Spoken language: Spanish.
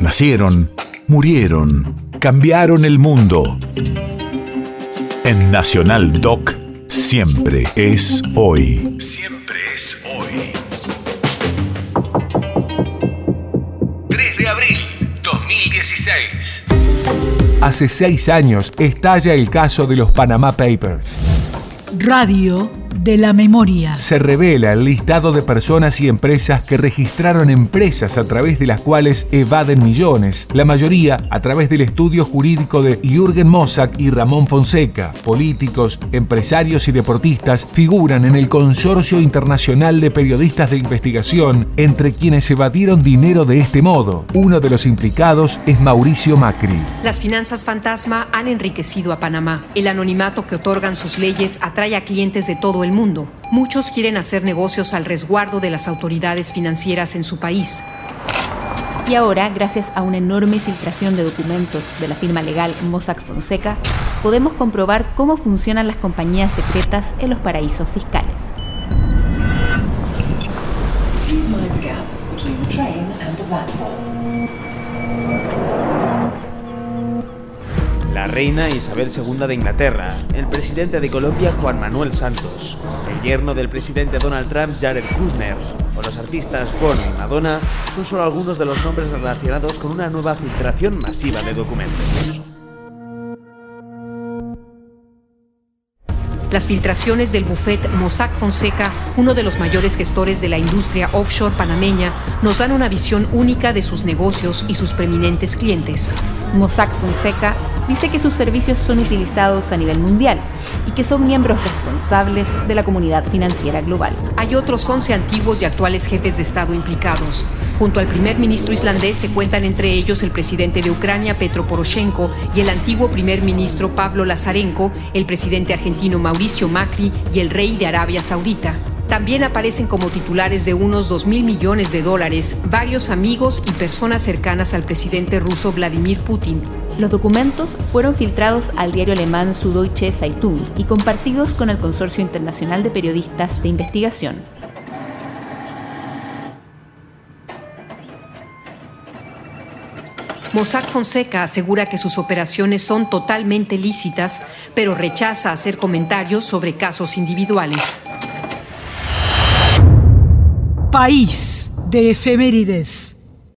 Nacieron, murieron, cambiaron el mundo. En Nacional Doc, siempre es hoy. Siempre es hoy. 3 de abril 2016. Hace seis años estalla el caso de los Panama Papers. Radio de la memoria. Se revela el listado de personas y empresas que registraron empresas a través de las cuales evaden millones, la mayoría a través del estudio jurídico de Jürgen Mossack y Ramón Fonseca. Políticos, empresarios y deportistas figuran en el Consorcio Internacional de Periodistas de Investigación, entre quienes evadieron dinero de este modo. Uno de los implicados es Mauricio Macri. Las finanzas fantasma han enriquecido a Panamá. El anonimato que otorgan sus leyes atrae a clientes de todo el mundo. Muchos quieren hacer negocios al resguardo de las autoridades financieras en su país. Y ahora, gracias a una enorme filtración de documentos de la firma legal Mossack Fonseca, podemos comprobar cómo funcionan las compañías secretas en los paraísos fiscales. La reina Isabel II de Inglaterra, el presidente de Colombia Juan Manuel Santos, el yerno del presidente Donald Trump Jared Kushner o los artistas Bono y Madonna son solo algunos de los nombres relacionados con una nueva filtración masiva de documentos. Las filtraciones del buffet Mossack Fonseca, uno de los mayores gestores de la industria offshore panameña, nos dan una visión única de sus negocios y sus preeminentes clientes. Mossack Fonseca dice que sus servicios son utilizados a nivel mundial y que son miembros responsables de la comunidad financiera global. Hay otros 11 antiguos y actuales jefes de Estado implicados. Junto al primer ministro islandés se cuentan entre ellos el presidente de Ucrania, Petro Poroshenko, y el antiguo primer ministro Pablo Lazarenko, el presidente argentino Mauricio Macri y el rey de Arabia Saudita. También aparecen como titulares de unos 2 mil millones de dólares varios amigos y personas cercanas al presidente ruso Vladimir Putin. Los documentos fueron filtrados al diario alemán Süddeutsche Zeitung y compartidos con el Consorcio Internacional de Periodistas de Investigación. Mossack Fonseca asegura que sus operaciones son totalmente lícitas, pero rechaza hacer comentarios sobre casos individuales. País de efemérides.